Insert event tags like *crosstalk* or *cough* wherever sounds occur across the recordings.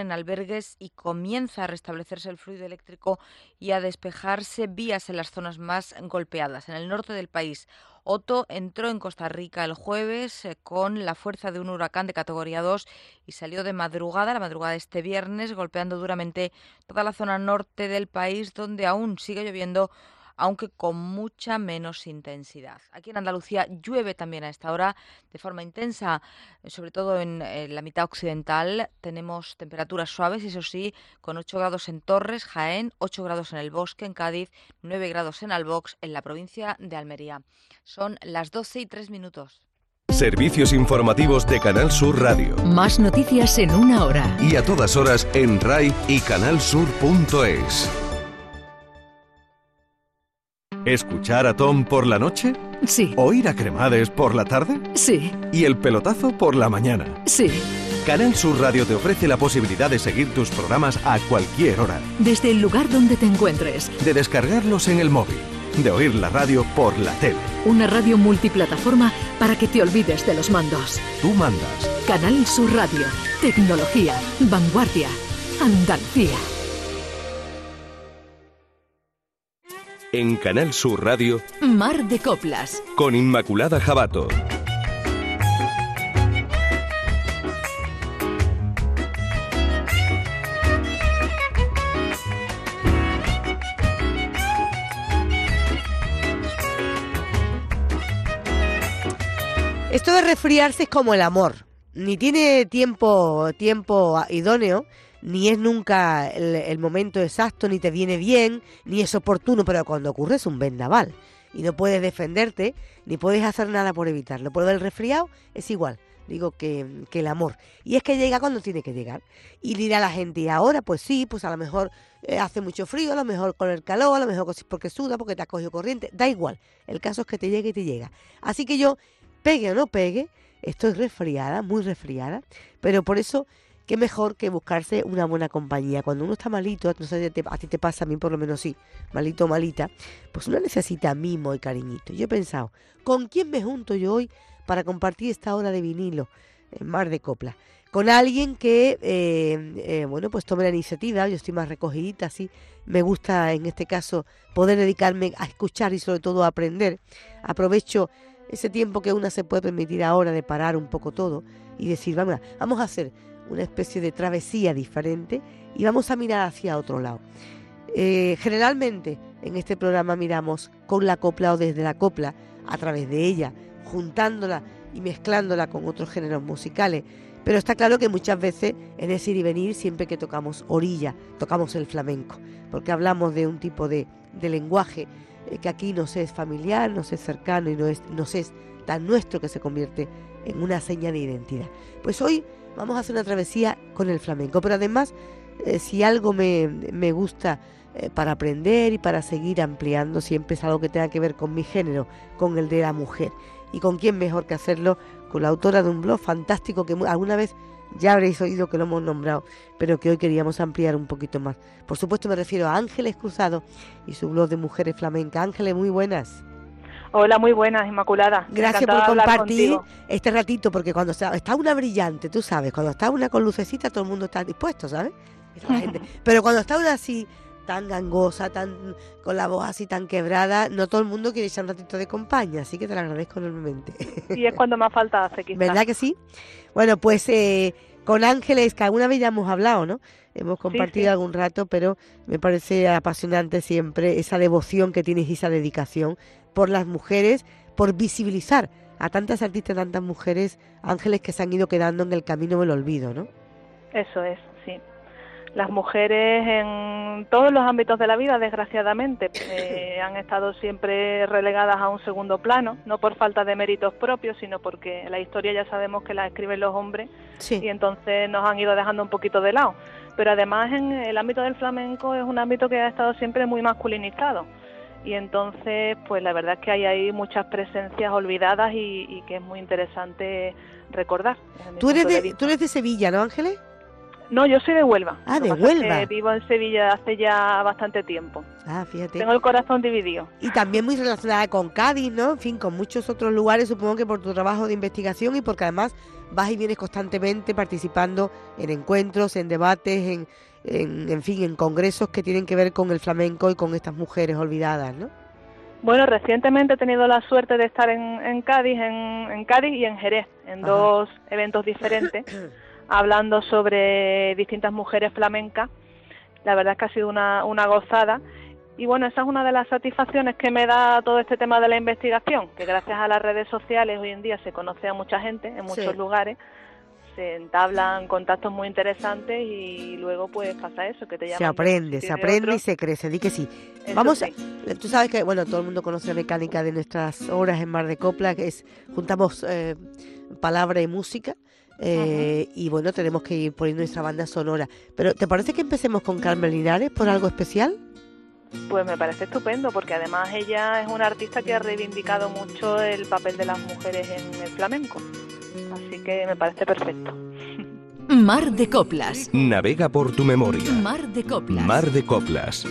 en albergues y comienza a restablecerse el fluido eléctrico y a despejarse vías en las zonas más golpeadas. En el norte del país, Otto entró en Costa Rica el jueves eh, con la fuerza de un huracán de categoría 2 y salió de madrugada, la madrugada de este viernes, golpeando duramente toda la zona norte del país, donde aún sigue lloviendo aunque con mucha menos intensidad. Aquí en Andalucía llueve también a esta hora de forma intensa, sobre todo en, eh, la mitad occidental. Tenemos temperaturas suaves, eso sí, con 8 grados en Torres, Jaén, 8 grados en el Bosque, en Cádiz, 9 grados en Albox, en la provincia de Almería. Son las 12 y 3 minutos. Servicios informativos de Canal Sur Radio. Más noticias en una hora. Y a todas horas en RAI y canalsur.es. ¿Escuchar a Tom por la noche? Sí. ¿Oír a Cremades por la tarde? Sí. ¿Y el pelotazo por la mañana? Sí. Canal Sur Radio te ofrece la posibilidad de seguir tus programas a cualquier hora. Desde el lugar donde te encuentres. De descargarlos en el móvil. De oír la radio por la tele. Una radio multiplataforma para que te olvides de los mandos. Tú mandas. Canal Sur Radio. Tecnología. Vanguardia. Andalucía. En Canal Sur Radio. Mar de Coplas. Con Inmaculada Jabato. Esto de resfriarse es como el amor. Ni tiene tiempo, tiempo idóneo, ni es nunca el, momento exacto, ni te viene bien, ni es oportuno, pero cuando ocurre es un vendaval. Y no puedes defenderte, ni puedes hacer nada por evitarlo. Por el resfriado es igual, digo que, el amor. Y es que llega cuando tiene que llegar. Y dirá la gente, y ahora pues sí, pues a lo mejor eh, hace mucho frío, a lo mejor con el calor, a lo mejor porque suda, porque te ha cogido corriente, da igual. El caso es que te llegue y te llega. Así que yo pegue o no pegue, estoy resfriada, muy resfriada, pero por eso, qué mejor que buscarse una buena compañía. Cuando uno está malito, no sé, a ti te pasa, a mí por lo menos sí, malito o malita, pues uno necesita mimo y cariñito. Yo he pensado, ¿con quién me junto yo hoy para compartir esta hora de vinilo en Mar de Copla? Con alguien que, eh, eh, bueno, pues tome la iniciativa, yo estoy más recogidita, así, me gusta en este caso poder dedicarme a escuchar y sobre todo a aprender. Aprovecho ese tiempo que una se puede permitir ahora de parar un poco todo y decir, vamos, vamos a hacer una especie de travesía diferente y vamos a mirar hacia otro lado. Eh, generalmente en este programa miramos con la copla o desde la copla, a través de ella, juntándola y mezclándola con otros géneros musicales. Pero está claro que muchas veces en ese ir y venir, siempre que tocamos orilla, tocamos el flamenco, porque hablamos de un tipo de, de lenguaje eh, que aquí nos es familiar, nos es cercano y nos es, es tan nuestro que se convierte en una seña de identidad. Pues hoy vamos a hacer una travesía con el flamenco, pero además, eh, si algo me, gusta eh, para aprender y para seguir ampliando, siempre es algo que tenga que ver con mi género, con el de la mujer. ¿Y con quién mejor que hacerlo? Con la autora de un blog fantástico que alguna vez ya habréis oído que lo hemos nombrado, pero que hoy queríamos ampliar un poquito más. Por supuesto me refiero a Ángeles Cruzado y su blog de mujeres flamencas. Ángeles, muy buenas. Hola, muy buenas, Inmaculada. Gracias por compartir este ratito, porque cuando está una brillante, tú sabes, cuando está una con lucecita, todo el mundo está dispuesto, ¿sabes? *laughs* Pero cuando está una así, tan gangosa, tan con la voz así tan quebrada, no todo el mundo quiere echar un ratito de compañía, así que te lo agradezco enormemente. Y es cuando más falta hace, quizás. ¿Verdad que sí? Bueno, pues eh, con Ángeles, que alguna vez ya hemos hablado, ¿no? Hemos compartido algún rato, pero me parece apasionante siempre esa devoción que tienes y esa dedicación por las mujeres, por visibilizar a tantas artistas, tantas mujeres, ángeles que se han ido quedando en el camino del olvido, ¿no? Eso es, sí las mujeres en todos los ámbitos de la vida, desgraciadamente, *laughs* eh, han estado siempre relegadas a un segundo plano, no por falta de méritos propios, sino porque la historia ya sabemos que la escriben los hombres y entonces nos han ido dejando un poquito de lado. Pero además en el ámbito del flamenco es un ámbito que ha estado siempre muy masculinizado y entonces pues la verdad es que hay ahí muchas presencias olvidadas y, que es muy interesante recordar. Tú eres, de, tú eres de Sevilla, ¿no Ángeles? No, yo soy de Huelva. Ah, de es que Huelva. vivo en Sevilla hace ya bastante tiempo. Ah, fíjate. Tengo el corazón dividido. Y también muy relacionada con Cádiz, ¿no? En fin, con muchos otros lugares, supongo que por tu trabajo de investigación y porque además vas y vienes constantemente participando en encuentros, en debates, en, en, en fin, en congresos que tienen que ver con el flamenco y con estas mujeres olvidadas, ¿no? Bueno, recientemente he tenido la suerte de estar en, en Cádiz, en, en Cádiz y en Jerez, en Ajá. dos eventos diferentes, *coughs* hablando sobre distintas mujeres flamencas. La verdad es que ha sido una, una gozada. Y bueno, esa es una de las satisfacciones que me da todo este tema de la investigación, que gracias a las redes sociales hoy en día se conoce a mucha gente en muchos Sí. lugares, se entablan contactos muy interesantes y luego pues pasa eso, que te llaman Se aprende, se aprende otro. y se crece, di que sí. Eso Vamos a-. Tú sabes que, bueno, todo el mundo conoce la mecánica de nuestras horas en Mar de Copla, que es juntamos eh, palabra y música. eh, Y bueno, tenemos que ir poniendo nuestra banda sonora. Pero ¿te parece que empecemos con Carmen Linares por algo especial? Pues me parece estupendo, porque además ella es una artista que ha reivindicado mucho el papel de las mujeres en el flamenco. Así que me parece perfecto. *laughs* Mar de Coplas. Navega por tu memoria. Mar de Coplas. Mar de Coplas.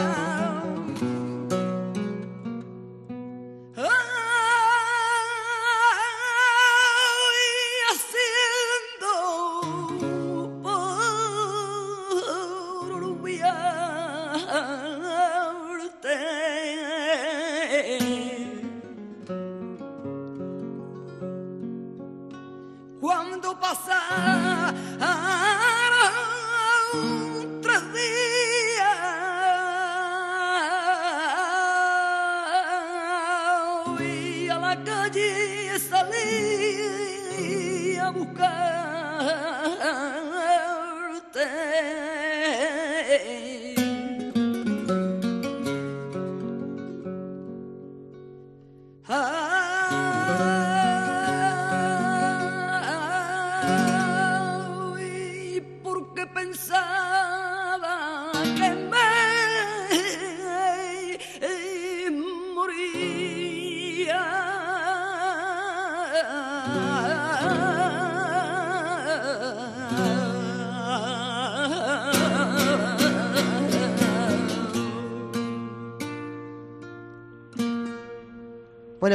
ah,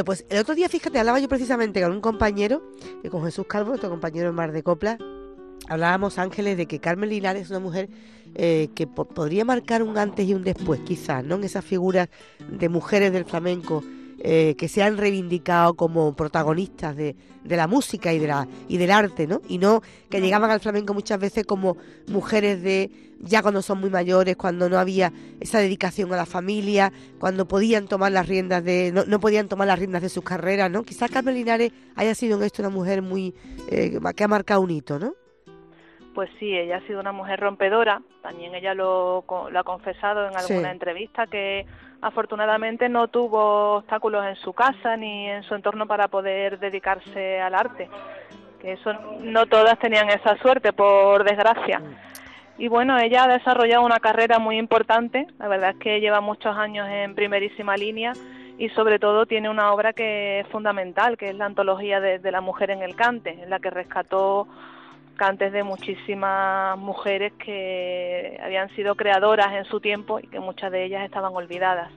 Pues el otro día, fíjate, hablaba yo precisamente con un compañero, con Jesús Calvo, nuestro compañero en Mar de Copla. Hablábamos, Ángeles, de que Carmen Linares es una mujer eh, que po- podría marcar un antes y un después, quizás, ¿no? En esas figuras de mujeres del flamenco eh, que se han reivindicado como protagonistas de, de la música y, de la, y del arte, ¿no? Y no que llegaban al flamenco muchas veces como mujeres de ya cuando son muy mayores, cuando no había esa dedicación a la familia, cuando podían tomar las riendas de, no, no podían tomar las riendas de sus carreras, ¿no? Quizás Carmen Linares haya sido en esto una mujer muy eh, que ha marcado un hito, ¿no? Pues sí, ella ha sido una mujer rompedora. También ella lo, lo ha confesado en Sí. alguna entrevista que afortunadamente no tuvo obstáculos en su casa ni en su entorno para poder dedicarse al arte. Que eso no todas tenían esa suerte, por desgracia. Y bueno, ella ha desarrollado una carrera muy importante. La verdad es que lleva muchos años en primerísima línea y sobre todo tiene una obra que es fundamental, que es la antología de, de la mujer en el cante, en la que rescató cantes de muchísimas mujeres que habían sido creadoras en su tiempo y que muchas de ellas estaban olvidadas.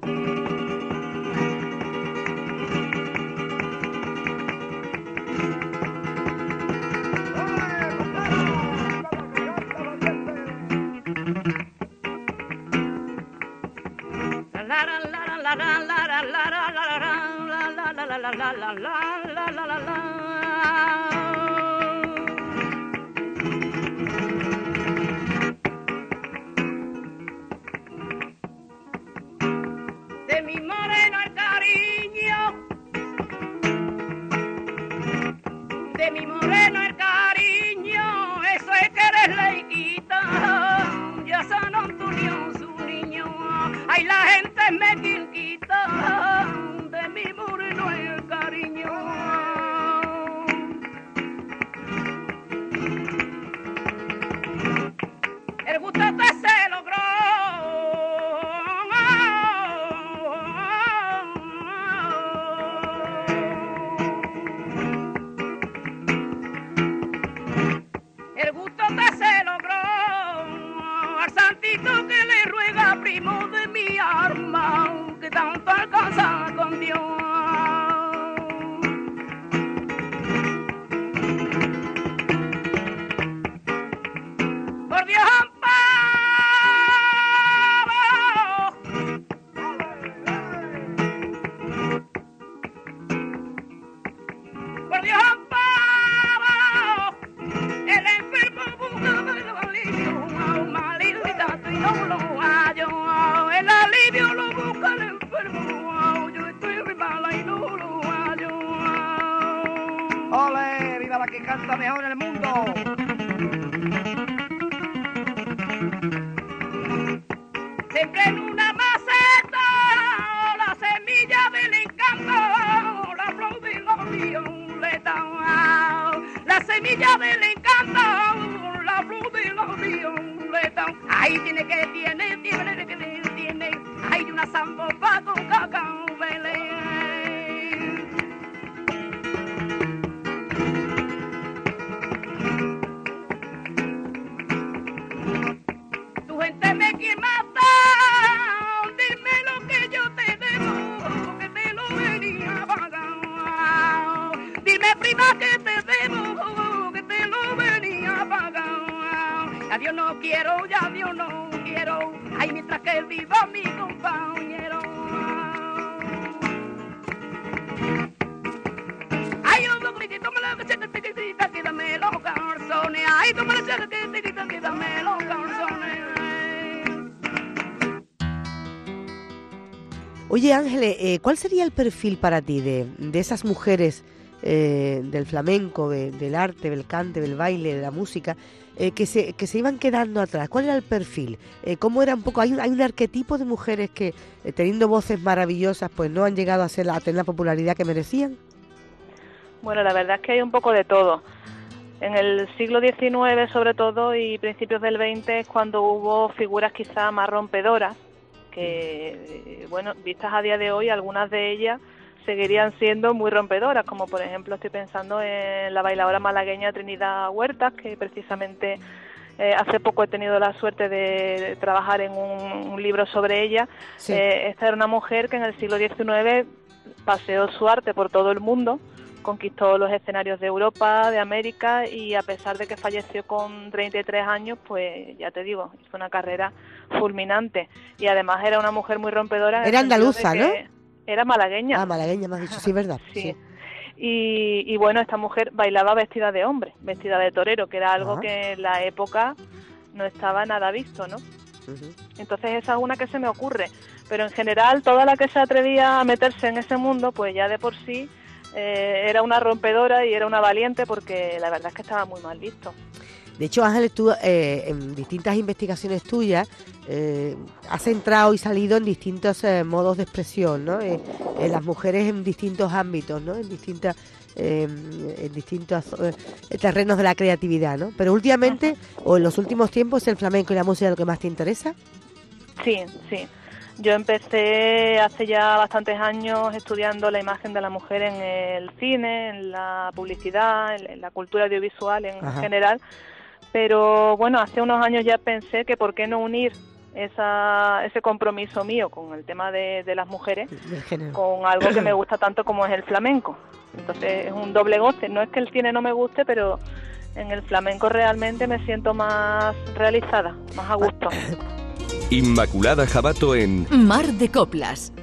Mi moreno el cariño, eso es que eres leiquita, ya San Antonio su niño, ay la gente me quinquita, Oye Ángeles, eh, ¿cuál sería el perfil para ti de, de esas mujeres eh, del flamenco, de- del arte, del cante, del baile, de la música, eh, que, se, que se iban quedando atrás? ¿Cuál era el perfil? ¿Cómo era un poco? Hay un, hay un arquetipo de mujeres que, teniendo voces maravillosas, pues no han llegado a, ser, a tener la popularidad que merecían. Bueno, la verdad es que hay un poco de todo. En el siglo XIX, sobre todo, y principios del XX, es cuando hubo figuras quizá más rompedoras, que, eh, bueno, vistas a día de hoy, algunas de ellas seguirían siendo muy rompedoras, como por ejemplo estoy pensando en la bailadora malagueña Trinidad Huertas, que precisamente eh, hace poco he tenido la suerte de, de trabajar en un, un libro sobre ella. Sí. Eh, esta era una mujer que en el siglo XIX paseó su arte por todo el mundo, conquistó los escenarios de Europa, de América y a pesar de que falleció con 33 años, pues ya te digo, hizo una carrera fulminante y además era una mujer muy rompedora. Era andaluza, ¿no? Era malagueña. Ah, malagueña, me has dicho, sí, ¿verdad? *laughs* Sí. Y, y bueno, esta mujer bailaba vestida de hombre, vestida de torero, que era algo que en la época no estaba nada visto, ¿no? Entonces esa es una que se me ocurre. Pero en general, toda la que se atrevía a meterse en ese mundo, pues ya de por sí eh, era una rompedora y era una valiente porque la verdad es que estaba muy mal visto. De hecho, Ángeles, tú eh, en distintas investigaciones tuyas eh, has entrado y salido en distintos eh, modos de expresión, ¿no? Eh, eh, las mujeres en distintos ámbitos, ¿no? En distintas eh, en distintos eh, terrenos de la creatividad, ¿no? Pero últimamente, o en los últimos tiempos, ¿es el flamenco y la música lo que más te interesa? Sí, sí. Yo empecé hace ya bastantes años estudiando la imagen de la mujer en el cine, en la publicidad, en la cultura audiovisual en Ajá. general. Pero bueno, hace unos años ya pensé que por qué no unir esa, ese compromiso mío con el tema de, de las mujeres con algo que me gusta tanto como es el flamenco. Entonces es un doble goce. No es que el cine no me guste, pero en el flamenco realmente me siento más realizada, más a gusto. *laughs* Inmaculada Jabato en Mar de Coplas.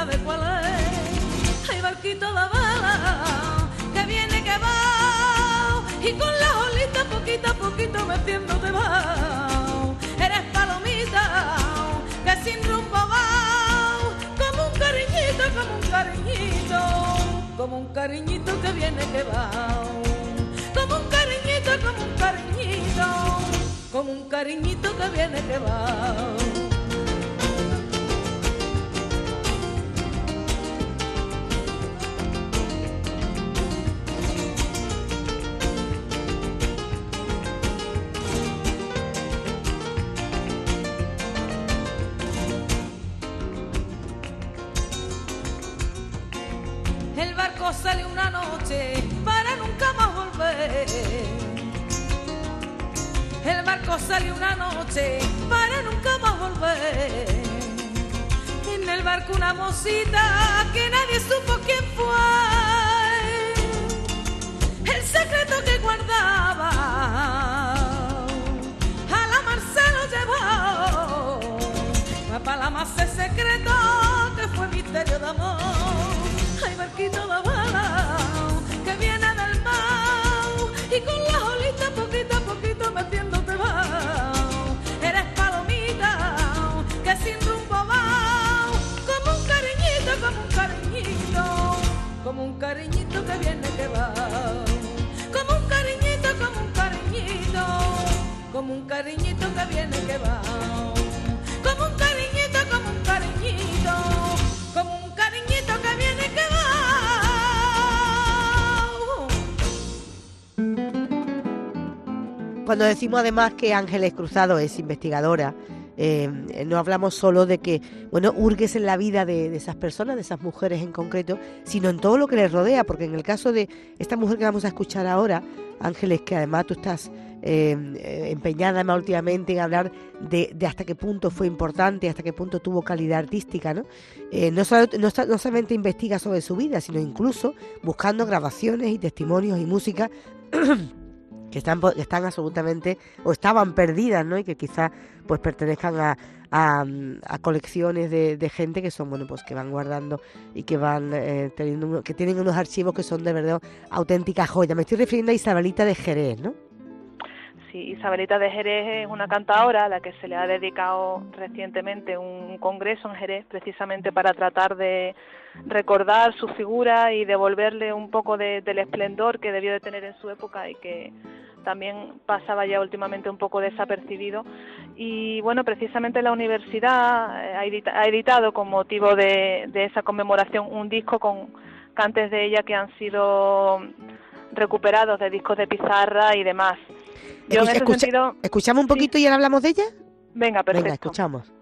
Sabe cuál es. Hay barquito de bala que viene que va y con las olitas poquito a poquito metiendo te va. Eres palomita que sin rumbo va como un cariñito, como un cariñito, como un cariñito que viene que va. Como un cariñito, como un cariñito que viene que va. Para nunca más volver. El barco sale una noche para nunca más volver. En el barco una mosita que nadie supo quién fue. El secreto que guardaba a la mar se lo llevó. La más el secreto que fue misterio de amor. Ay, barquito de como un cariñito que viene que va. Como un cariñito, como un cariñito, como un cariñito que viene que va. Cuando decimos además que Ángeles Cruzado es investigadora, eh, no hablamos solo de que, bueno, hurgues en la vida de, de esas personas, de esas mujeres en concreto, sino en todo lo que les rodea, porque en el caso de esta mujer que vamos a escuchar ahora, Ángeles, que además tú estás eh, eh, empeñada además últimamente en hablar de, de hasta qué punto fue importante, hasta qué punto tuvo calidad artística, ¿no? Eh, no, solamente investiga sobre su vida, sino incluso buscando grabaciones y testimonios y música *clears throat* que están, que están absolutamente o estaban perdidas, ¿no? Y que quizás pues pertenezcan a, colecciones de, gente que son, bueno, pues que van guardando y que van eh, teniendo, que tienen unos archivos que son de verdad auténticas joyas. Me estoy refiriendo a Isabelita de Jerez, ¿no? Sí, Isabelita de Jerez es una cantadora a la que se le ha dedicado recientemente un congreso en Jerez precisamente para tratar de recordar su figura y devolverle un poco de- del esplendor que debió de tener en su época y que también pasaba ya últimamente un poco desapercibido. Y bueno, precisamente la universidad eh, ha edita- ha editado con motivo de, de esa conmemoración un disco con cantes de ella que han sido recuperados de discos de pizarra y demás. Yo en Escucha- ese escucha- sentido, ¿Escuchamos un poquito y ahora hablamos de ella? venga, perfecto. Venga, escuchamos.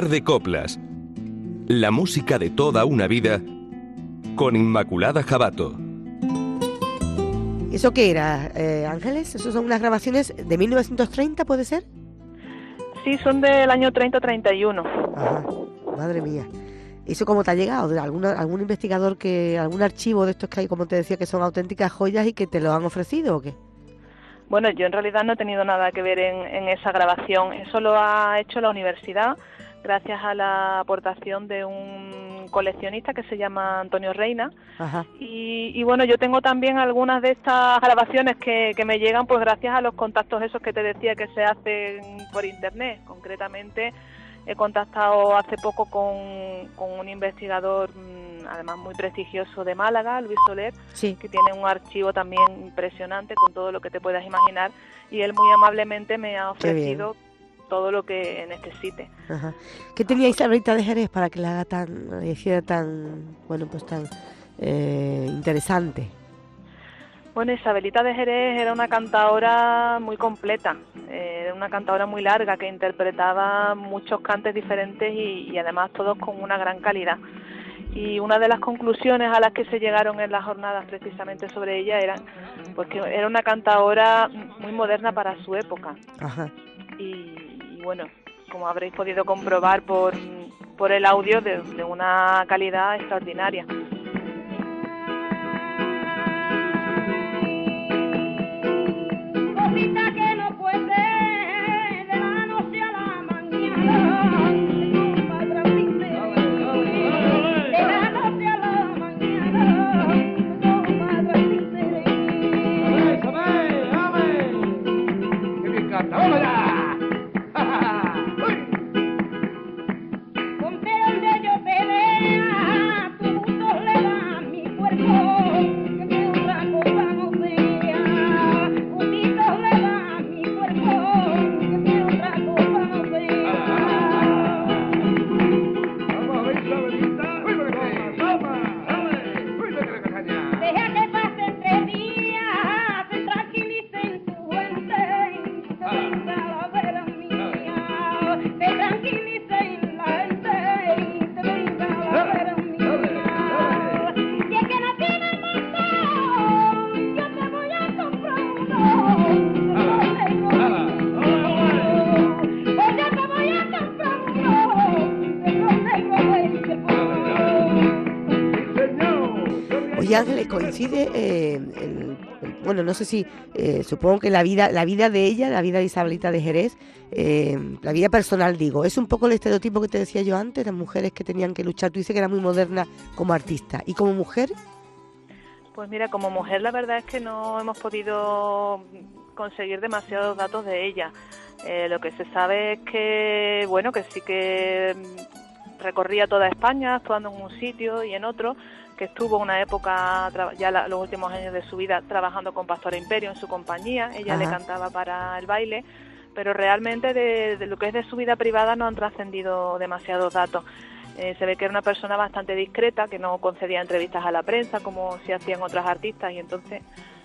Mar de Coplas. La música de toda una vida con Inmaculada Jabato. ¿Eso qué era, eh, Ángeles? ¿Eso son unas grabaciones de 1930, puede ser? Sí, son del año 30-31. Ajá, madre mía. ¿Eso cómo te ha llegado? ¿De alguna- algún investigador que, algún archivo de estos que hay, como te decía, que son auténticas joyas y que te lo han ofrecido o qué? Bueno, yo en realidad no he tenido nada que ver en, en esa grabación. Eso lo ha hecho la universidad gracias a la aportación de un coleccionista que se llama Antonio Reina. Ajá. Y, y bueno, yo tengo también algunas de estas grabaciones que, que me llegan pues gracias a los contactos esos que te decía que se hacen por internet. Concretamente he contactado hace poco con, con un investigador mm, además muy prestigioso de Málaga, Luis Soler, Sí. que tiene un archivo también impresionante con todo lo que te puedas imaginar y él muy amablemente me ha ofrecido todo lo que necesite. Ajá. ¿Qué tenía Isabelita de Jerez para que la haga tan, hiciera tan, bueno, pues tan eh, interesante? Bueno, Isabelita de Jerez era una cantadora muy completa, eh, era una cantadora muy larga que interpretaba muchos cantes diferentes y, y además todos con una gran calidad. Y una de las conclusiones a las que se llegaron en las jornadas precisamente sobre ella era pues que era una cantadora muy moderna para su época. Ajá. y bueno, como habréis podido comprobar por, por el audio, de, una calidad extraordinaria. Oye Ángeles, coincide, eh, bueno, no sé si, eh, supongo que la vida, la vida de ella, la vida de Isabelita de Jerez, eh, la vida personal digo, es un poco el estereotipo que te decía yo antes, las mujeres que tenían que luchar, tú dices que era muy moderna como artista, y como mujer, Pues mira, como mujer la verdad es que no hemos podido conseguir demasiados datos de ella. Eh, lo que se sabe es que, bueno, que sí que recorría toda España actuando en un sitio y en otro, que estuvo una época, ya la- los últimos años de su vida, trabajando con Pastora Imperio en su compañía. Ella le cantaba para el baile, pero realmente de, de lo que es de su vida privada no han trascendido demasiados datos. Eh, se ve que era una persona bastante discreta, que no concedía entrevistas a la prensa como si hacían otras artistas y entonces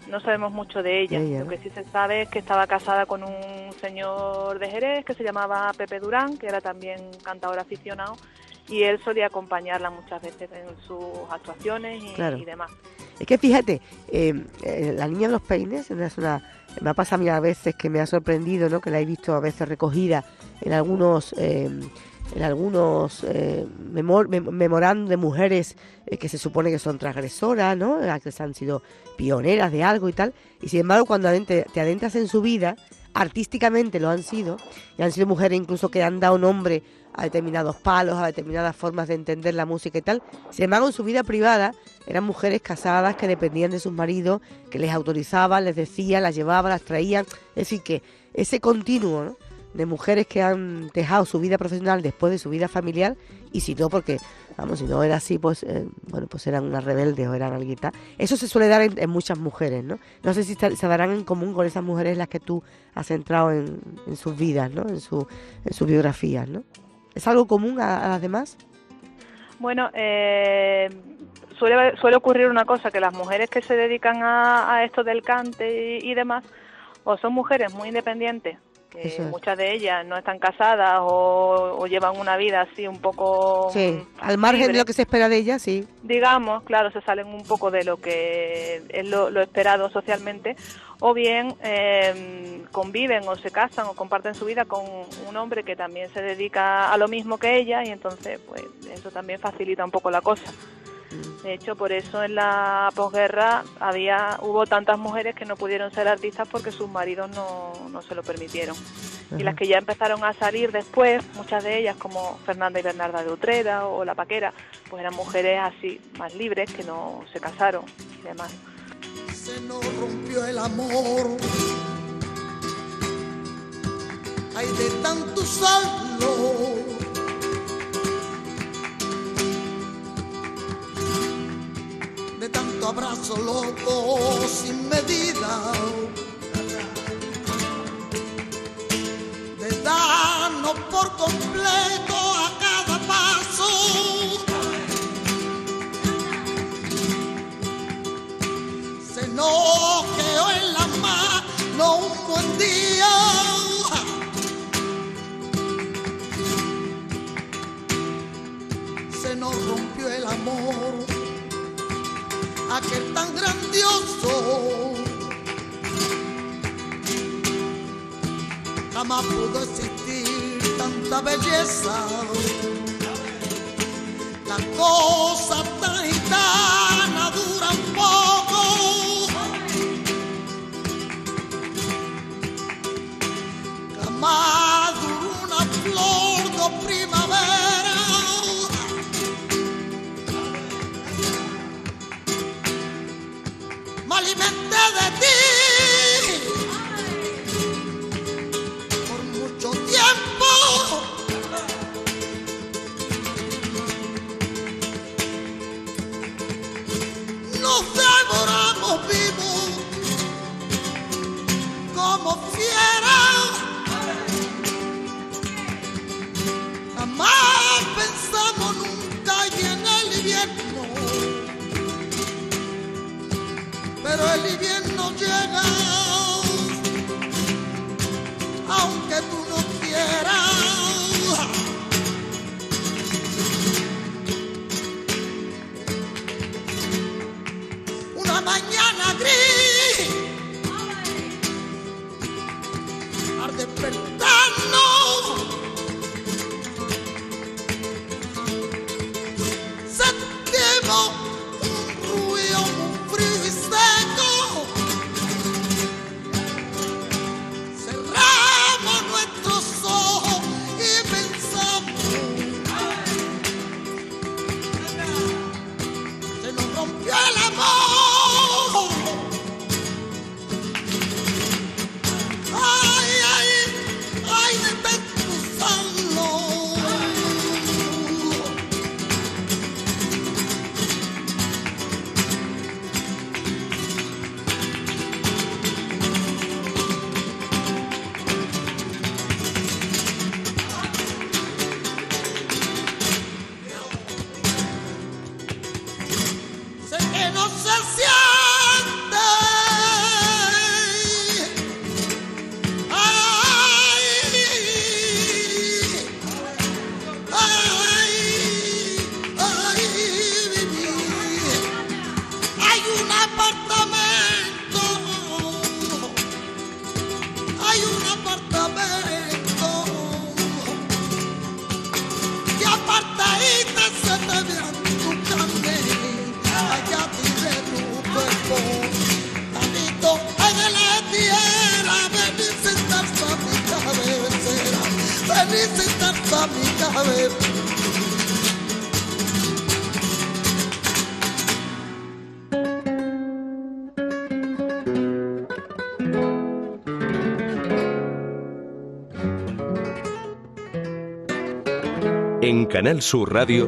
no sabemos mucho de ella. Lo que sí se sabe es que estaba casada con un señor de Jerez que se llamaba Pepe Durán, que era también cantador aficionado y él solía acompañarla muchas veces en sus actuaciones y, Claro. y demás. es que fíjate, eh, eh, la niña de los peines es una, me ha pasado a mí a veces que me ha sorprendido, ¿no? Que la he visto a veces recogida en algunos, eh, en algunos eh, memor- mem- memorandos de mujeres eh, que se supone que son transgresoras, ¿no? Que han sido pioneras de algo y tal. Y sin embargo, cuando te adentras en su vida, artísticamente lo han sido, y han sido mujeres incluso que han dado nombre a determinados palos, a determinadas formas de entender la música y tal. Sin embargo, en su vida privada eran mujeres casadas que dependían de sus maridos, que les autorizaban, les decían, las llevaban, las traían. Es decir, que ese continuo de mujeres que han dejado su vida profesional después de su vida familiar, y si no, porque, vamos, si no era así, pues, eh, bueno, pues eran unas rebeldes o eran alguien tal. Eso se suele dar en, muchas mujeres, ¿no? No sé si se darán en común con esas mujeres las que tú has entrado en, sus vidas, ¿no? En sus biografías, ¿no? ¿Es algo común a, las demás? Bueno, eh, suele, suele ocurrir una cosa, que las mujeres que se dedican a, esto del cante y demás, o son mujeres muy independientes, Es. Muchas de ellas no están casadas o, o llevan una vida así un poco Sí, mm, al margen de lo que se espera de ella, sí. digamos, claro, se salen un poco de lo que es lo, lo esperado socialmente, o bien eh, conviven o se casan o comparten su vida con un hombre que también se dedica a lo mismo que ella y entonces pues eso también facilita un poco la cosa. De hecho, por eso en la posguerra había hubo tantas mujeres que no pudieron ser artistas porque sus maridos no, no se lo permitieron. Y las que ya empezaron a salir después, muchas de ellas como Fernanda y Bernarda de Utrera o La Paquera, pues eran mujeres así más libres que no se casaron y demás. se nos rompió el amor. Hay de tanto. Tanto abrazo loco sin medida. De darnos por completo a cada paso. Jamás pudo existir tanta belleza. La cosa tan gitana dura un poco. Jamás duró una flor de primavera. Me alimenté de ti call. Canal Sur Radio,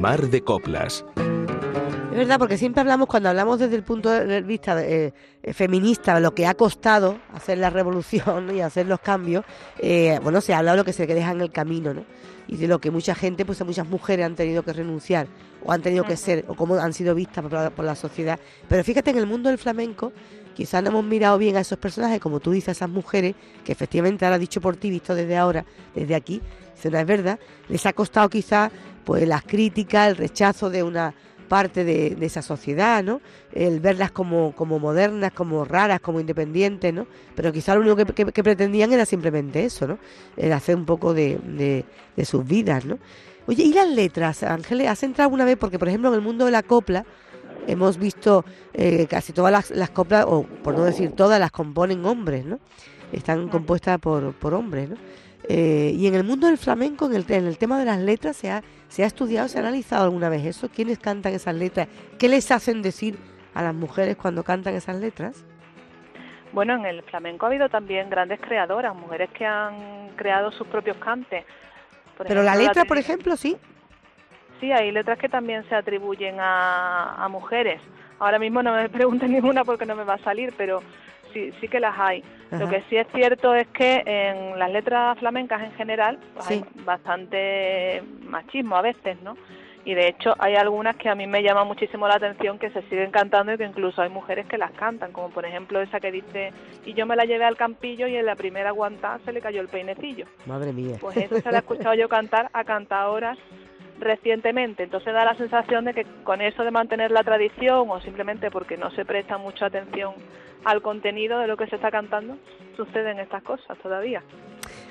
Mar de Coplas. Es verdad, porque siempre hablamos, cuando hablamos desde el punto de vista eh, eh, feminista, lo que ha costado hacer la revolución *laughs* y hacer los cambios, eh, bueno, se habla de lo que se deja en el camino, ¿no? Y de lo que mucha gente, pues muchas mujeres han tenido que renunciar, o han tenido que ser, o cómo han sido vistas por la, por la sociedad. Pero fíjate, en el mundo del flamenco, quizás no hemos mirado bien a esos personajes, como tú dices, a esas mujeres, que efectivamente ahora dicho por ti, visto desde ahora, desde aquí, no es verdad, les ha costado quizás pues las críticas, el rechazo de una parte de, esa sociedad, ¿no? El verlas como, como modernas, como raras, como independientes, ¿no? Pero quizás lo único que, pretendían era simplemente eso, ¿no? El hacer un poco de, de- de sus vidas, ¿no? Oye, ¿y las letras, Ángeles? ¿Has entrado alguna vez? Porque, por ejemplo, en el mundo de la copla hemos visto eh, casi todas las, las coplas, o por no decir todas, las componen hombres, ¿no? Están compuestas por, por hombres, ¿no? Eh, y en el mundo del flamenco, en el, en el tema de las letras, ¿se ha, ¿se ha estudiado, se ha analizado alguna vez eso? ¿Quiénes cantan esas letras? ¿Qué les hacen decir a las mujeres cuando cantan esas letras? Bueno, en el flamenco ha habido también grandes creadoras, mujeres que han creado sus propios cantes. Por Pero la ejemplo, letra, te- por ejemplo, sí. Sí, hay letras que también se atribuyen a, a mujeres. Ahora mismo no me *laughs* pregunten ninguna porque no me va a salir, pero sí, sí que las hay. Lo que sí es cierto es que en las letras flamencas en general pues Sí. hay bastante machismo a veces, ¿no? Y de hecho hay algunas que a mí me llama muchísimo la atención que se siguen cantando y que incluso hay mujeres que las cantan, como por ejemplo esa que dice, y yo me la llevé al campillo y en la primera aguantada se le cayó el peinecillo. Madre mía. Pues eso se lo he escuchado yo cantar a cantadoras recientemente. Entonces da la sensación de que con eso de mantener la tradición o simplemente porque no se presta mucha atención al contenido de lo que se está cantando, suceden estas cosas todavía.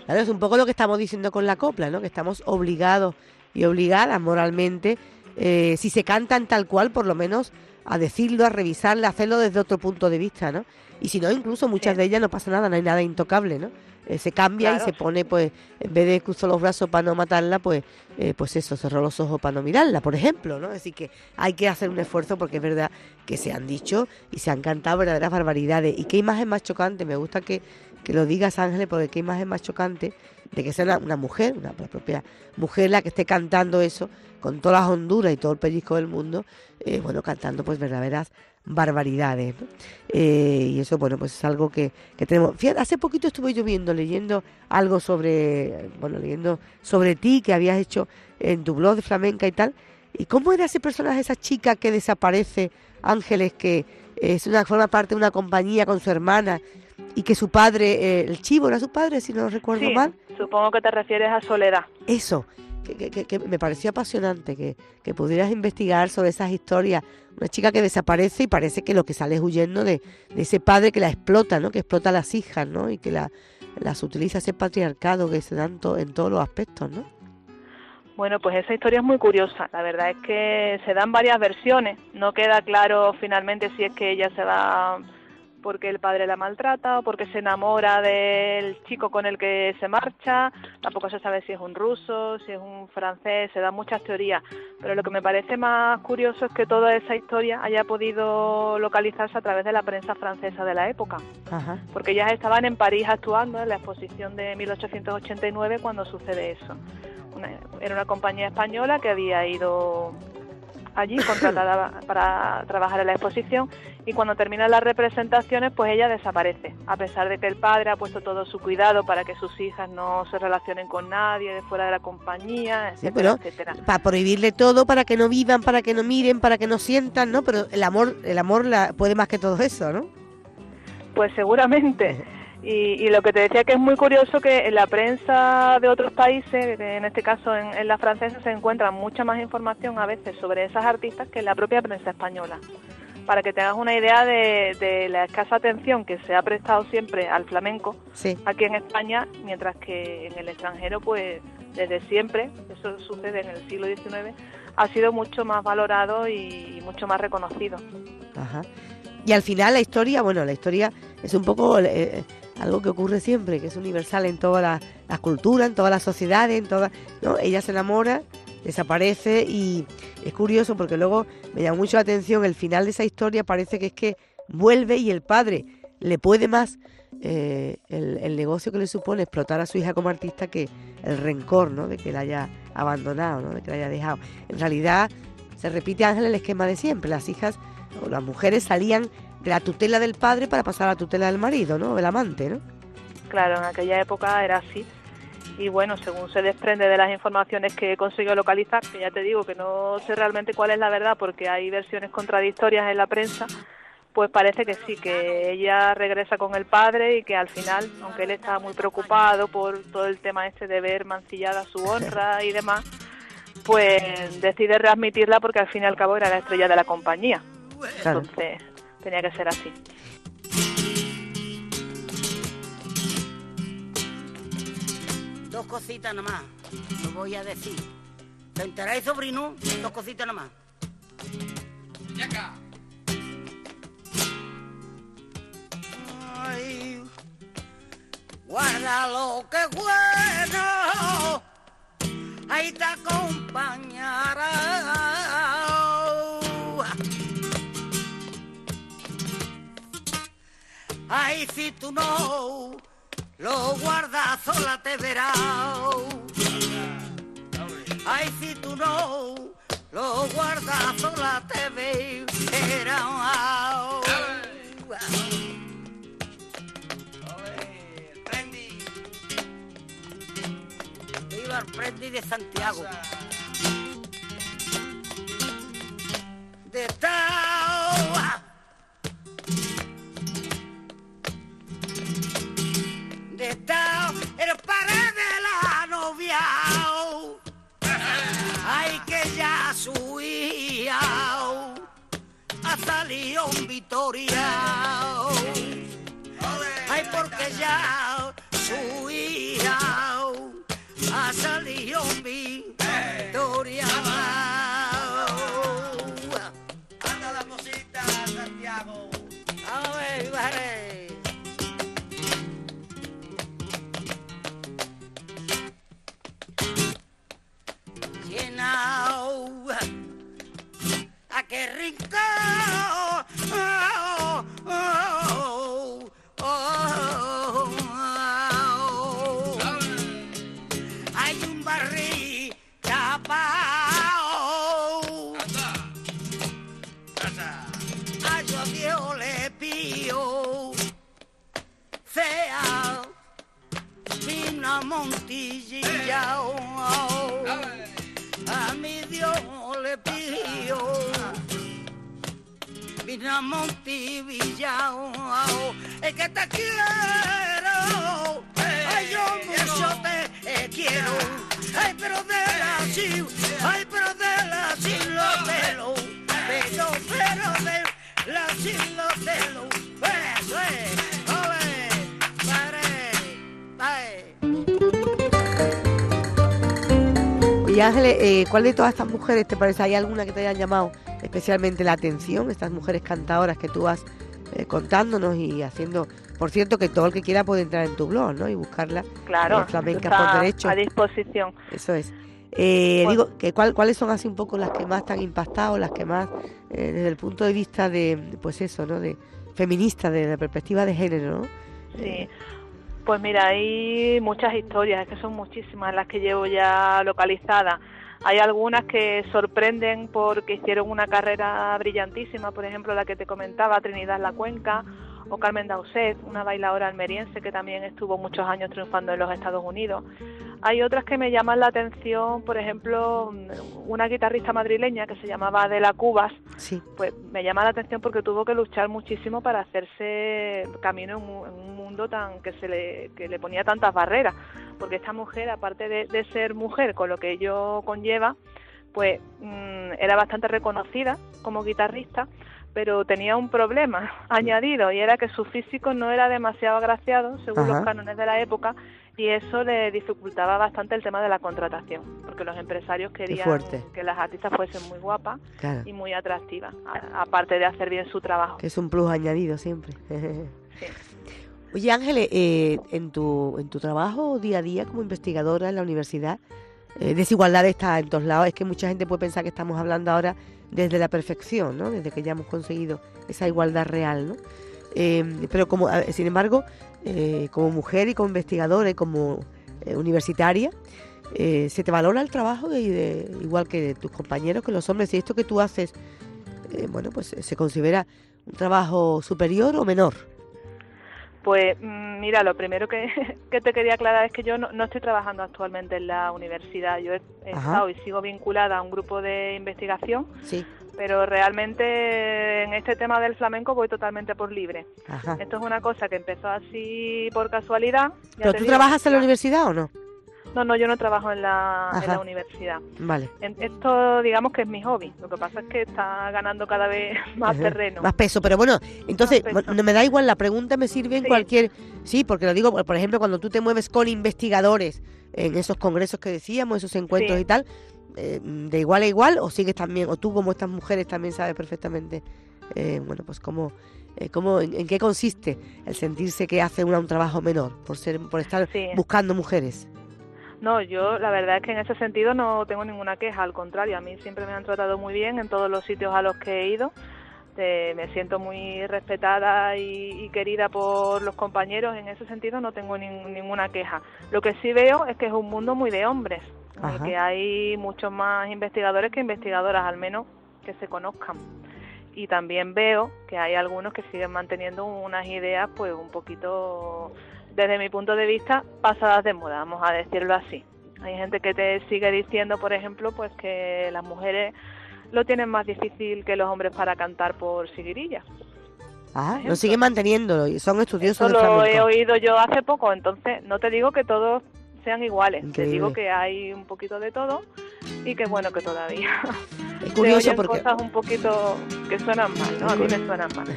Claro, es un poco lo que estamos diciendo con la copla, ¿no? Que estamos obligados y obligadas moralmente, eh, si se cantan tal cual, por lo menos a decirlo, a revisarlo, a hacerlo desde otro punto de vista, ¿no? Y si no, incluso muchas Sí. de ellas no pasa nada, no hay nada intocable, ¿no? Eh, se cambia y se pone, pues, en vez de cruzar los brazos para no matarla, pues, eh, pues eso, cerró los ojos para no mirarla, por ejemplo, ¿no? Decir, que hay que hacer un esfuerzo porque es verdad que se han dicho y se han cantado verdaderas barbaridades. Y qué imagen más chocante, me gusta que, que lo digas, Ángeles, porque qué imagen más chocante de que sea una, una mujer, una la propia mujer la que esté cantando eso, con todas las honduras y todo el pellizco del mundo, eh, bueno, cantando pues verdaderas barbaridades. Eh, y eso, bueno, pues es algo que, que tenemos. Fíjate, hace poquito estuve yo viendo, leyendo algo sobre, bueno, leyendo sobre ti que habías hecho en tu blog de flamenca y tal. ¿Y cómo era ese personaje, esa chica que desaparece, Ángeles, que es una forma parte de una compañía con su hermana y que su padre, eh, el chivo era su padre, si no recuerdo Sí, mal? supongo que te refieres a Soledad. Eso, que, que- que- me pareció apasionante que, que pudieras investigar sobre esas historias. Una chica que desaparece y parece que lo que sale es huyendo de, de ese padre que la explota, ¿no? Que explota a las hijas, ¿no? Y que la, las utiliza ese patriarcado que se da en, en todos los aspectos, ¿no? Bueno, pues esa historia es muy curiosa. La verdad es que se dan varias versiones. No queda claro finalmente si es que ella se va porque el padre la maltrata o porque se enamora del chico con el que se marcha. Tampoco se sabe si es un ruso, si es un francés. Se dan muchas teorías. Pero lo que me parece más curioso es que toda esa historia haya podido localizarse a través de la prensa francesa de la época Ajá. porque ellas estaban en París actuando en la exposición de 1889 cuando sucede eso. Una- era una compañía española que había ido allí contratada para trabajar en la exposición y cuando terminan las representaciones pues ella desaparece, a pesar de que el padre ha puesto todo su cuidado para que sus hijas no se relacionen con nadie de fuera de la compañía, Sí, etcétera, pero etcétera. para prohibirle todo, para que no vivan, para que no miren, para que no sientan, ¿no? Pero el amor, el amor la, puede más que todo eso, ¿no? Pues seguramente. *laughs* Y, y lo que te decía que es muy curioso que en la prensa de otros países, en este caso en, en la francesa, se encuentra mucha más información a veces sobre esas artistas que en la propia prensa española. Para que tengas una idea de, de la escasa atención que se ha prestado siempre al flamenco Sí. aquí en España, mientras que en el extranjero, pues desde siempre, eso sucede en el siglo XIX, ha sido mucho más valorado y mucho más reconocido. Ajá. Y al final la historia, bueno, la historia es un poco eh, algo que ocurre siempre, que es universal en todas las culturas, en todas las sociedades, en todas, ¿no? Ella se enamora, desaparece y es curioso porque luego me llama mucho la atención el final de esa historia, parece que es que vuelve y el padre le puede más eh, el, el negocio que le supone explotar a su hija como artista que el rencor, ¿no? De que la haya abandonado, ¿no? De que la haya dejado. En realidad se repite Ángel el esquema de siempre, las hijas las mujeres salían de la tutela del padre para pasar a la tutela del marido, ¿no? Del amante, ¿no? Claro, en aquella época era así. y bueno, según se desprende de las informaciones que he conseguido localizar, que ya te digo que no sé realmente cuál es la verdad porque hay versiones contradictorias en la prensa, pues parece que sí, que ella regresa con el padre y que al final, aunque él estaba muy preocupado por todo el tema este de ver mancillada su honra y demás, pues decide readmitirla porque al fin y al cabo era la estrella de la compañía. Claro. Entonces tenía que ser así. Dos cositas nada más, lo voy a decir. ¿Te enteráis, sobrino? Dos cositas nada más. Ay, guarda lo que bueno, ahí te acompañará. Ay, si tú no lo guardas, sola te verá. Ay, si tú no lo guardas, sola te verá. Viva el Prendi de Santiago. De Tao. Hija ha salido Vitoria. Ay, porque ya su hija ha salido Vitoria. ¿Cuál de todas estas mujeres te parece? ¿Hay alguna que te hayan llamado especialmente la atención? Estas mujeres cantadoras que tú vas eh, contándonos y haciendo... Por cierto, que todo el que quiera puede entrar en tu blog, ¿no? Y buscarla. Claro, eh, Flamencas está por Derecho. a disposición. Eso es. Eh, Bueno. Digo, que cuál, ¿cuáles son así un poco las que más te han impactado, las que más, eh, desde el punto de vista de, pues eso, ¿no? De feminista, de la perspectiva de género, ¿no? Sí. Pues mira, hay muchas historias, es que son muchísimas las que llevo ya localizadas. Hay algunas que sorprenden porque hicieron una carrera brillantísima, por ejemplo la que te comentaba, Trinidad La Cuenca, o Carmen Dauset, una bailadora almeriense que también estuvo muchos años triunfando en los Estados Unidos. Hay otras que me llaman la atención, por ejemplo, una guitarrista madrileña que se llamaba Adela Cubas, Sí. pues me llama la atención porque tuvo que luchar muchísimo para hacerse camino en un, en un mundo tan que se le, que le ponía tantas barreras porque esta mujer aparte de, de ser mujer con lo que ello conlleva pues mm, era bastante reconocida como guitarrista pero tenía un problema *laughs* añadido y era que su físico no era demasiado agraciado según Ajá. los cánones de la época y eso le dificultaba bastante el tema de la contratación porque los empresarios querían que las artistas fuesen muy guapas Claro. y muy atractivas, aparte de hacer bien su trabajo. Que es un plus añadido siempre. *laughs* Sí. Oye, Ángeles, eh, en, tu, en tu trabajo día a día como investigadora en la universidad, eh, desigualdad está en todos lados. Es que mucha gente puede pensar que estamos hablando ahora desde la perfección, ¿no? Desde que ya hemos conseguido esa igualdad real, ¿no? Eh, pero como, a- sin embargo, eh, como mujer y como investigadora y como eh, universitaria, eh, se te valora el trabajo de, de- igual que de tus compañeros, que los hombres. Y esto que tú haces, eh, bueno, pues eh, se considera un trabajo superior o menor. Pues mm, mira, lo primero que, *laughs* que te quería aclarar es que yo no, no estoy trabajando actualmente en la universidad. Yo he, estado y sigo vinculada a un grupo de investigación, Sí. pero realmente en este tema del flamenco voy totalmente por libre. Ajá. Esto es una cosa que empezó así por casualidad. ¿Pero tú digo. trabajas en la universidad o no? No, no, yo no trabajo en la, en Ajá. la universidad. Vale. En- Esto, digamos que es mi hobby. Lo que pasa es que está ganando cada vez *laughs* más Ajá. terreno. Más peso, pero bueno, entonces, me da igual, la pregunta me sirve en Sí. cualquier... Sí, porque lo digo, por por ejemplo, cuando tú te mueves con investigadores en esos congresos que decíamos, esos encuentros Sí. y tal, eh, de igual a igual, o sigues también, o tú como estas mujeres también sabes perfectamente, eh, bueno, pues cómo... eh, cómo en, en qué consiste el sentirse que hace una un trabajo menor por ser por estar Sí. buscando mujeres No, yo la verdad es que en ese sentido no tengo ninguna queja, al contrario, a mí siempre me han tratado muy bien en todos los sitios a los que he ido. Eh, me siento muy respetada y, y querida por los compañeros, en ese sentido no tengo nin- ninguna queja. Lo que sí veo es que es un mundo muy de hombres, en el que hay muchos más investigadores que investigadoras, al menos que se conozcan. Y también veo que hay algunos que siguen manteniendo unas ideas pues un poquito desde mi punto de vista, pasadas de moda, vamos a decirlo así. Hay gente que te sigue diciendo, por ejemplo, pues que las mujeres lo tienen más difícil que los hombres para cantar por siguirilla. ah lo siguen manteniendo y son estudiosos Eso del lo he flamenco oído yo hace poco, entonces no te digo que todos sean iguales, te digo que hay un poquito de todo y que bueno que todavía es *laughs* se curioso oyen porque cosas un poquito que suenan mal, ¿no? A mí me suenan mal.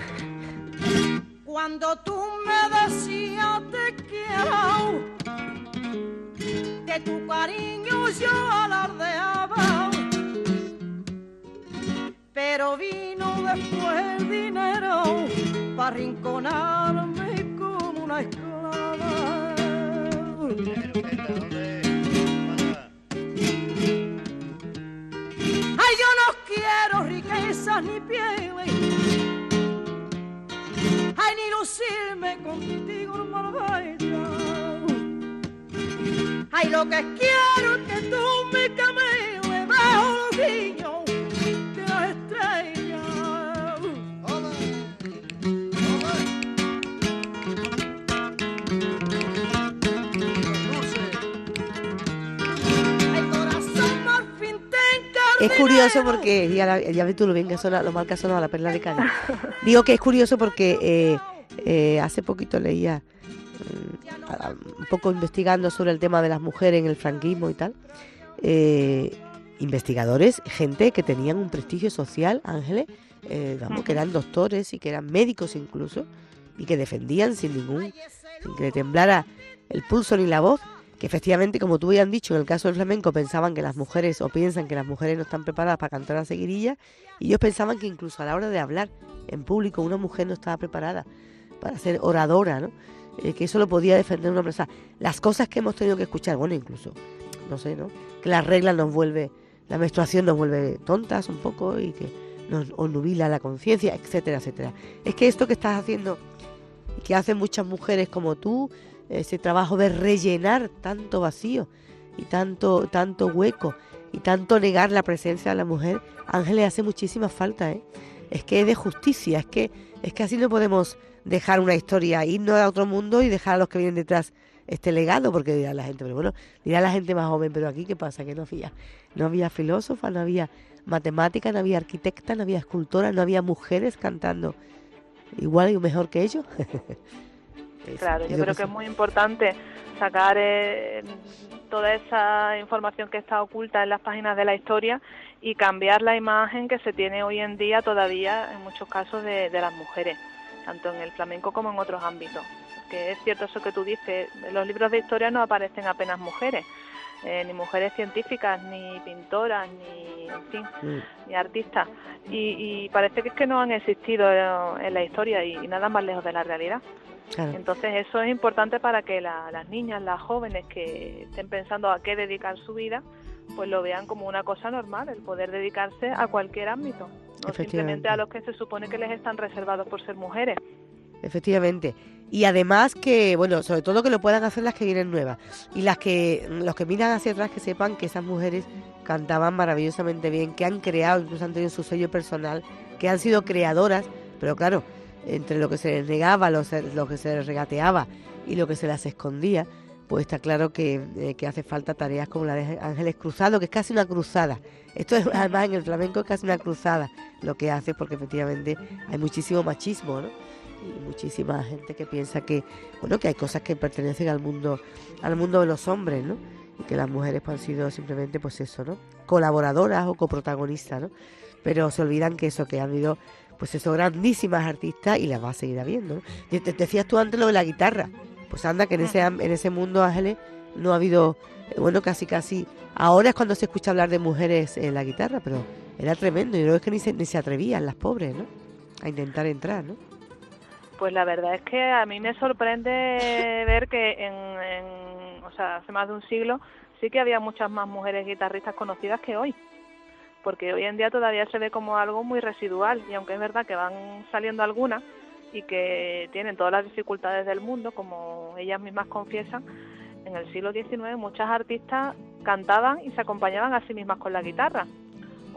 Cuando tú me decías te quiero, de tu cariño yo alardeaba, pero vino después el dinero para rinconarme como una esclava. Ay, yo no quiero riquezas ni pieles. Ay, ni lucirme contigo, Marbella. Ay, lo que quiero es que tú me cameles bajo los Es curioso porque, ya, ves tú lo bien que sonado, lo mal que sonado la perla de Cádiz. Digo que es curioso porque eh, eh, hace poquito leía, mm, un poco investigando sobre el tema de las mujeres en el franquismo y tal, eh, investigadores, gente que tenían un prestigio social, Ángeles, eh, vamos, que eran doctores y que eran médicos incluso, y que defendían sin ningún, sin que le temblara el pulso ni la voz, que efectivamente, como tú habían dicho, en el caso del flamenco pensaban que las mujeres, o piensan que las mujeres no están preparadas para cantar la seguirilla, y ellos pensaban que incluso a la hora de hablar en público una mujer no estaba preparada para ser oradora, ¿no? Eh, que eso lo podía defender una persona. Las cosas que hemos tenido que escuchar, bueno, incluso, no sé, ¿no? Que la regla nos vuelve, la menstruación nos vuelve tontas un poco y que nos obnubila la conciencia, etcétera, etcétera. Es que esto que estás haciendo que hacen muchas mujeres como tú, ese trabajo de rellenar tanto vacío y tanto, tanto hueco y tanto negar la presencia de la mujer, Ángeles hace muchísima falta, ¿eh? Es que es de justicia, es que, es que así no podemos dejar una historia, irnos a otro mundo y dejar a los que vienen detrás este legado, porque dirá la gente, pero bueno, dirá la gente más joven, pero aquí qué pasa, que no había, no había filósofa, no había matemática, no había arquitecta, no había escultora, no había mujeres cantando igual y mejor que ellos. *laughs* Claro, yo creo que es muy importante sacar eh, toda esa información que está oculta en las páginas de la historia y cambiar la imagen que se tiene hoy en día todavía en muchos casos de, de las mujeres, tanto en el flamenco como en otros ámbitos. Que es cierto eso que tú dices, en los libros de historia no aparecen apenas mujeres, eh, ni mujeres científicas, ni pintoras, ni, en fin, Mm. ni artistas. Y, y parece que es que no han existido eh, en la historia y, y nada más lejos de la realidad. Claro. Entonces eso es importante para que la- las niñas, las jóvenes que estén pensando a qué dedicar su vida, pues lo vean como una cosa normal, el poder dedicarse a cualquier ámbito, no simplemente a los que se supone que les están reservados por ser mujeres. Efectivamente. Y además que, bueno, sobre todo que lo puedan hacer las que vienen nuevas. Y las que, los que miran hacia atrás, que sepan que esas mujeres cantaban maravillosamente bien, que han creado, incluso han tenido su sello personal, que han sido creadoras, pero claro, entre lo que se les negaba, lo, que se les regateaba y lo que se las escondía, pues está claro que, eh, que hace falta tareas como la de Ángeles Cruzado, que es casi una cruzada. Esto es, además en el flamenco es casi una cruzada lo que hace, porque efectivamente hay muchísimo machismo, ¿no? Y muchísima gente que piensa que, bueno, que hay cosas que pertenecen al mundo, al mundo de los hombres, ¿no? Y que las mujeres pues, han sido simplemente, pues eso, ¿no? Colaboradoras o coprotagonistas, ¿no? Pero se olvidan que eso, que han habido, pues eso, grandísimas artistas y las va a seguir habiendo, ¿no? Te- decías tú antes lo de la guitarra. Pues anda que en ese, en ese mundo, Ángeles, no ha habido, eh, bueno, casi casi, ahora es cuando se escucha hablar de mujeres en la guitarra, pero era tremendo y luego es que ni se, ni se atrevían las pobres, ¿no? A intentar entrar, ¿no? Pues la verdad es que a mí me sorprende *laughs* ver que en- o sea, hace más de un siglo sí que había muchas más mujeres guitarristas conocidas que hoy. Porque hoy en día todavía se ve como algo muy residual y aunque es verdad que van saliendo algunas y que tienen todas las dificultades del mundo, como ellas mismas confiesan, en el siglo XIX muchas artistas cantaban y se acompañaban a sí mismas con la guitarra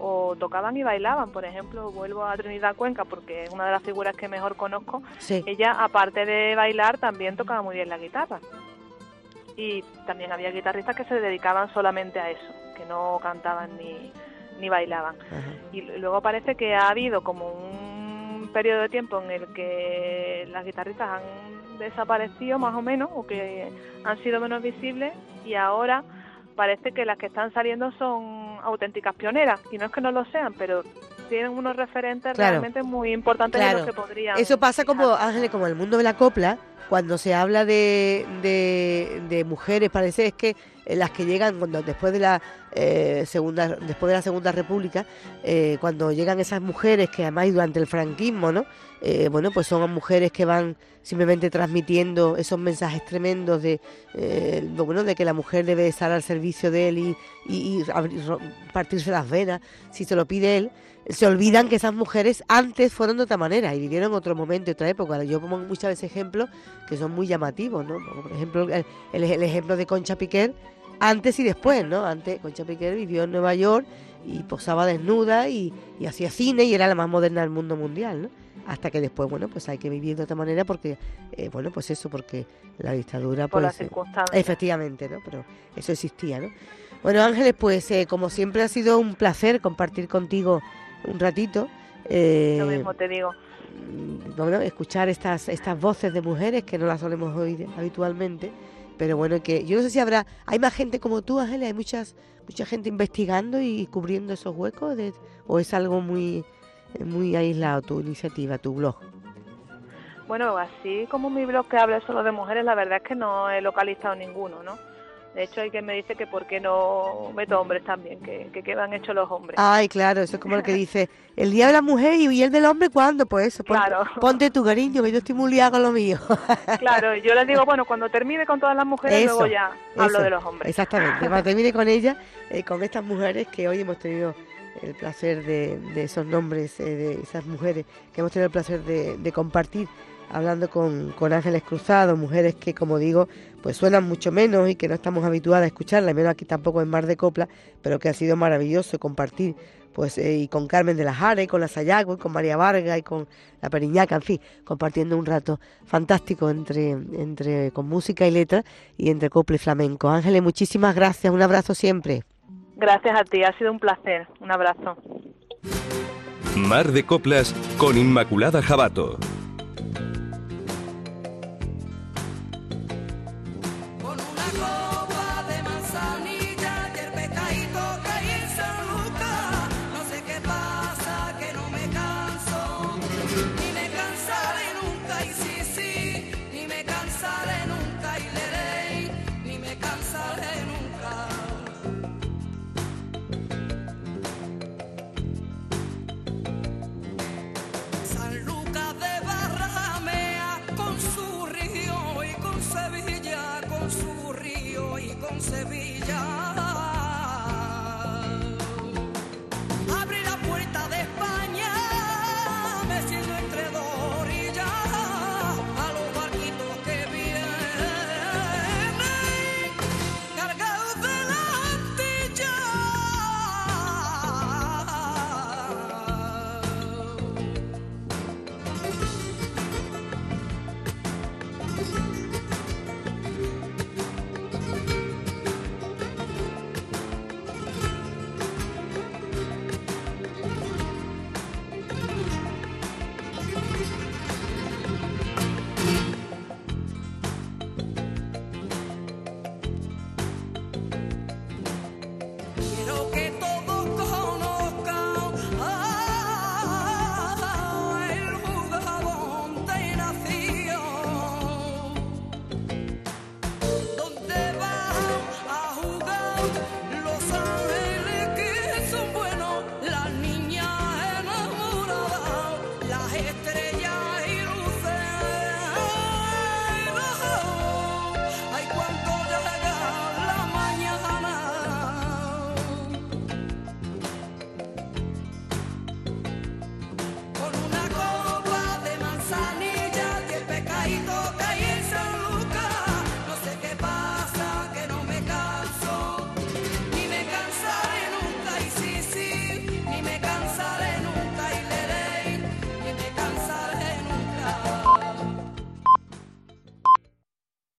o tocaban y bailaban. Por ejemplo, vuelvo a Trinidad Cuenca porque es una de las figuras que mejor conozco. Sí. Ella, aparte de bailar, también tocaba muy bien la guitarra. Y también había guitarristas que se dedicaban solamente a eso, que no cantaban ni, ni bailaban. Y luego parece que ha habido como un periodo de tiempo en el que las guitarristas han desaparecido más o menos o que han sido menos visibles y ahora parece que las que están saliendo son auténticas pioneras y no es que no lo sean, pero tienen unos referentes Claro. realmente muy importantes Claro. los que podrían Eso pasa como, Ángeles, como en el mundo de la copla, cuando se habla de, de, de mujeres, parece es que eh, las que llegan cuando después de la eh, segunda después de la segunda república eh, cuando llegan esas mujeres que además durante el franquismo no Eh, bueno pues son mujeres que van simplemente transmitiendo esos mensajes tremendos de eh, bueno de que la mujer debe estar al servicio de él y, y- y partirse las venas si se lo pide él se olvidan que esas mujeres antes fueron de otra manera y vivieron otro momento, otra época. Yo pongo muchas veces ejemplos que son muy llamativos, ¿no? Por ejemplo, el- el ejemplo de Concha Piquer antes y después, ¿no? Antes Concha Piquer vivió en Nueva York y posaba desnuda y, y hacía cine y era la más moderna del mundo mundial, ¿no? Hasta que después, bueno, pues hay que vivir de otra manera porque, eh, bueno, pues eso, porque la dictadura, por las pues... eh, circunstancias. Efectivamente, ¿no? Pero eso existía, ¿no? Bueno, Ángeles, pues eh, como siempre ha sido un placer compartir contigo un ratito. eh, Lo mismo te digo. bueno, escuchar estas, estas voces de mujeres que no las solemos oír habitualmente. Pero bueno, que yo no sé si habrá, hay más gente como tú, Ángeles, hay muchas, mucha gente investigando y cubriendo esos huecos, o es algo muy, muy aislado tu iniciativa, tu blog. Bueno, así como mi blog que habla solo de mujeres, la verdad es que no he localizado ninguno, ¿no? De hecho, hay quien me dice que por qué no meto hombres también, que, que quedan hechos los hombres. Ay, claro, eso es como el que dice, el día de la mujer y el del hombre, ¿cuándo? Pues eso, ponte, Claro. ponte tu cariño, que yo estoy muy liada con lo mío. *laughs* Claro, yo les digo, bueno, cuando termine con todas las mujeres, Eso, luego ya hablo eso, de los hombres. Exactamente, *laughs* cuando termine con ella, eh, con estas mujeres que hoy hemos tenido el placer de, de esos nombres, eh, de esas mujeres que hemos tenido el placer de, de compartir, hablando con, con Ángeles Cruzado, mujeres que, como digo, pues suenan mucho menos y que no estamos habituadas a escucharlas, menos aquí tampoco en Mar de Copla, pero que ha sido maravilloso compartir pues eh, y con Carmen de la Jara y con la Sayago y con María Vargas y con la Periñaca, en fin, compartiendo un rato fantástico entre, entre con música y letra y entre copla y flamenco. Ángeles, muchísimas gracias, un abrazo siempre. Gracias a ti, ha sido un placer. Un abrazo. Mar de Coplas con Inmaculada Jabato. Sevilla.